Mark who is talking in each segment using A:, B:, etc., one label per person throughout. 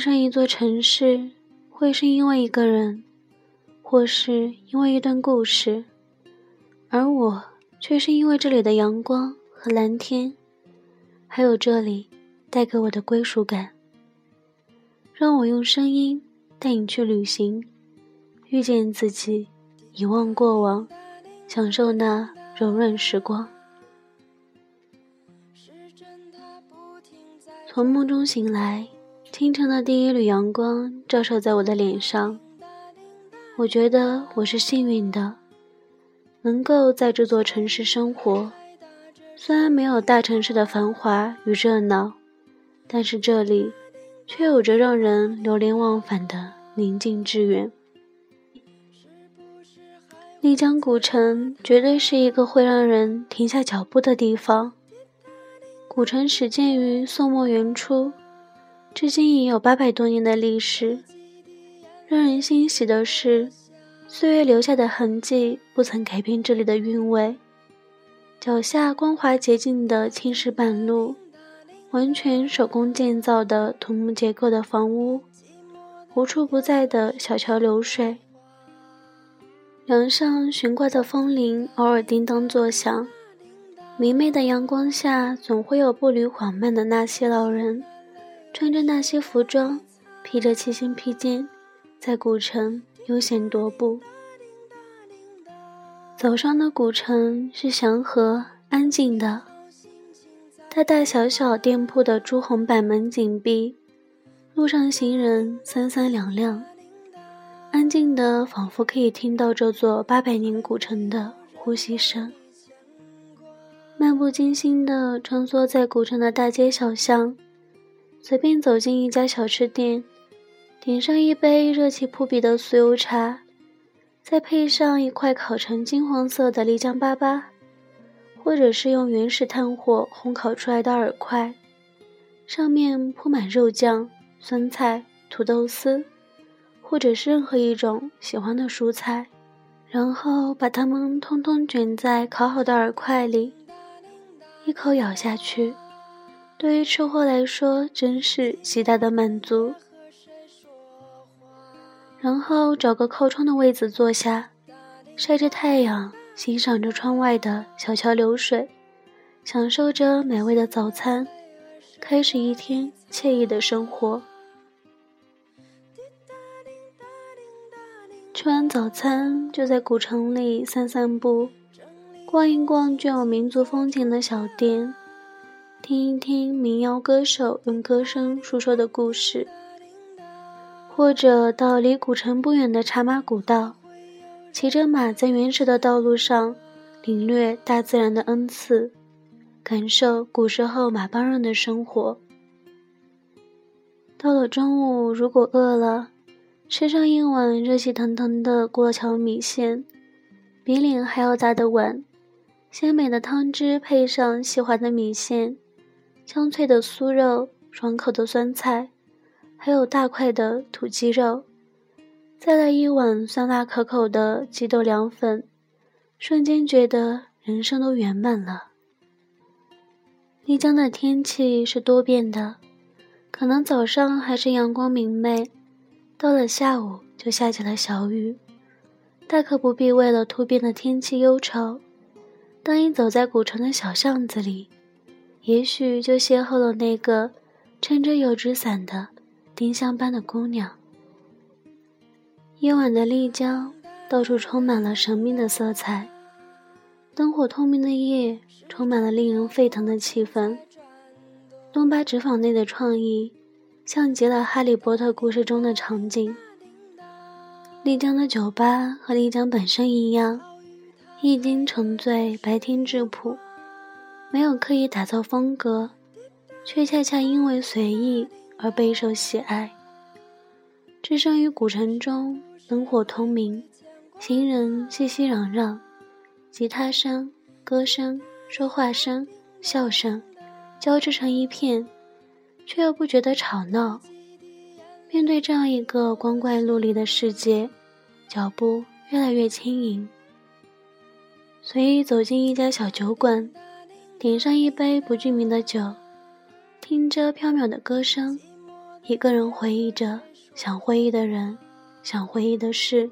A: 上一座城市，会是因为一个人，或是因为一段故事，而我却是因为这里的阳光和蓝天，还有这里带给我的归属感。让我用声音带你去旅行，遇见自己，遗忘过往，享受那柔软时光。从梦中醒来。清晨的第一缕阳光照射在我的脸上，我觉得我是幸运的，能够在这座城市生活。虽然没有大城市的繁华与热闹，但是这里却有着让人流连忘返的宁静致远。丽江古城绝对是一个会让人停下脚步的地方。古城始建于宋末元初。至今已有八百多年的历史。让人欣喜的是，岁月留下的痕迹不曾改变这里的韵味。脚下光滑洁净的青石板路，完全手工建造的土木结构的房屋，无处不在的小桥流水。梁上悬挂的风铃偶尔叮当作响。明媚的阳光下，总会有步履缓慢的纳西老人。穿着那些服装，披着七星披肩，在古城悠闲踱步。走上的古城是祥和安静的，大大小小店铺的朱红板门紧闭，路上行人三三两两，安静的仿佛可以听到这座八百年古城的呼吸声。漫不经心地穿梭在古城的大街小巷。随便走进一家小吃店，点上一杯热气扑鼻的酥油茶，再配上一块烤成金黄色的丽江粑粑，或者是用原始炭火烘烤出来的饵块，上面铺满肉酱、酸菜、土豆丝，或者是任何一种喜欢的蔬菜，然后把它们通通卷在烤好的饵块里，一口咬下去。对于吃货来说，真是极大的满足。然后找个靠窗的位子坐下，晒着太阳，欣赏着窗外的小桥流水，享受着美味的早餐，开始一天惬意的生活。吃完早餐，就在古城里散散步，逛一逛具有民族风情的小店。听一听民谣歌手用歌声述说的故事，或者到离古城不远的茶马古道，骑着马在原始的道路上领略大自然的恩赐，感受古时候马帮人的生活。到了中午，如果饿了，吃上一碗热气腾腾的过桥米线，比脸还要大的碗，鲜美的汤汁配上细滑的米线。香脆的酥肉，爽口的酸菜，还有大块的土鸡肉，再来一碗酸辣可口的鸡豆凉粉，瞬间觉得人生都圆满了。丽江的天气是多变的，可能早上还是阳光明媚，到了下午就下起了小雨，大可不必为了突变的天气忧愁。当你走在古城的小巷子里。也许就邂逅了那个撑着油纸伞的丁香般的姑娘。夜晚的丽江，到处充满了神秘的色彩，灯火通明的夜，充满了令人沸腾的气氛。东巴纸坊内的创意，像极了《哈利波特》故事中的场景。丽江的酒吧和丽江本身一样，一经沉醉，白天质朴。没有刻意打造风格，却恰恰因为随意而备受喜爱。置身于古城中，灯火通明，行人熙熙攘攘，吉他声、歌声、说话声、笑声交织成一片，却又不觉得吵闹。面对这样一个光怪陆离的世界，脚步越来越轻盈。随意走进一家小酒馆。点上一杯不具名的酒，听着飘渺的歌声，一个人回忆着想回忆的人，想回忆的事。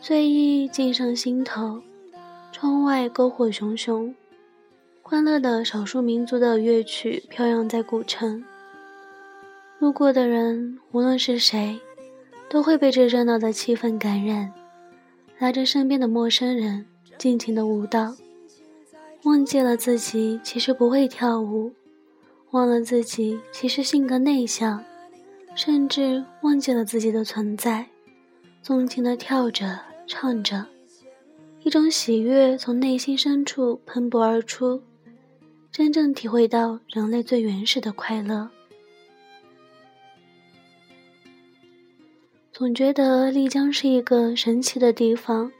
A: 醉意浸上心头，窗外篝火熊熊，欢乐的少数民族的乐曲飘扬在古城。路过的人，无论是谁，都会被这热闹的气氛感染，拉着身边的陌生人，尽情的舞蹈，忘记了自己其实不会跳舞，忘了自己其实性格内向，甚至忘记了自己的存在，纵情的跳着。唱着，一种喜悦从内心深处喷薄而出，真正体会到人类最原始的快乐。总觉得丽江是一个神奇的地方，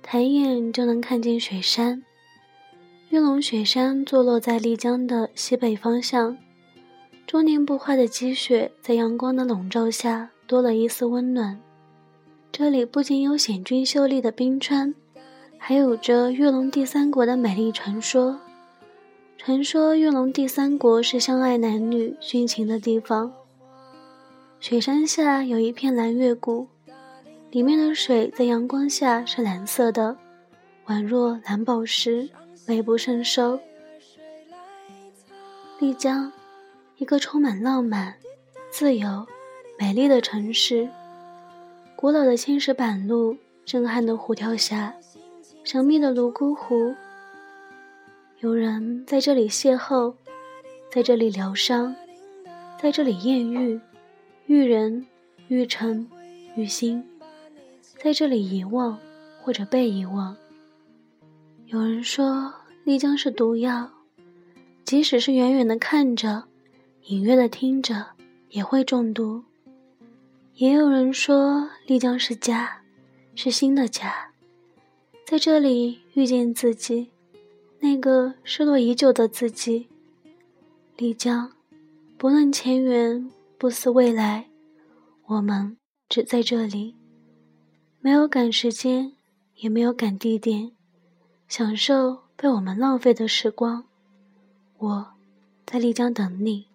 A: 抬眼就能看见雪山。玉龙雪山坐落在丽江的西北方向，终年不化的积雪在阳光的笼罩下多了一丝温暖。这里不仅有险峻秀丽的冰川，还有着玉龙第三国的美丽传说。传说玉龙第三国是相爱男女殉情的地方。雪山下有一片蓝月谷，里面的水在阳光下是蓝色的，宛若蓝宝石，美不胜收。丽江，一个充满浪漫、自由、美丽的城市。古老的青石板路，震撼的虎跳峡，神秘的泸沽湖。有人在这里邂逅，在这里疗伤，在这里艳遇，遇人，遇城，遇心，在这里遗忘或者被遗忘。有人说丽江是毒药，即使是远远的看着，隐约的听着，也会中毒。也有人说，丽江是家，是新的家，在这里遇见自己，那个失落已久的自己。丽江，不论前缘，不思未来，我们只在这里，没有赶时间，也没有赶地点，享受被我们浪费的时光。我在丽江等你。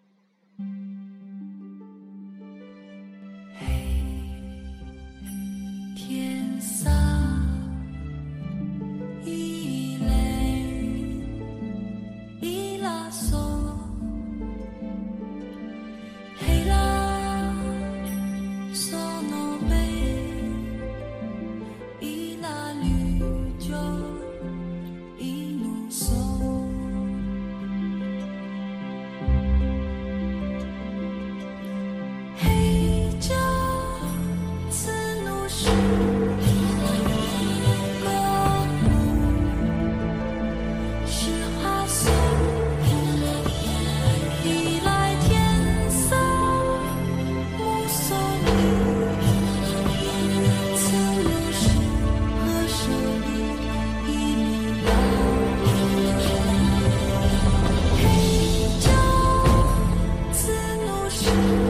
B: Thank you.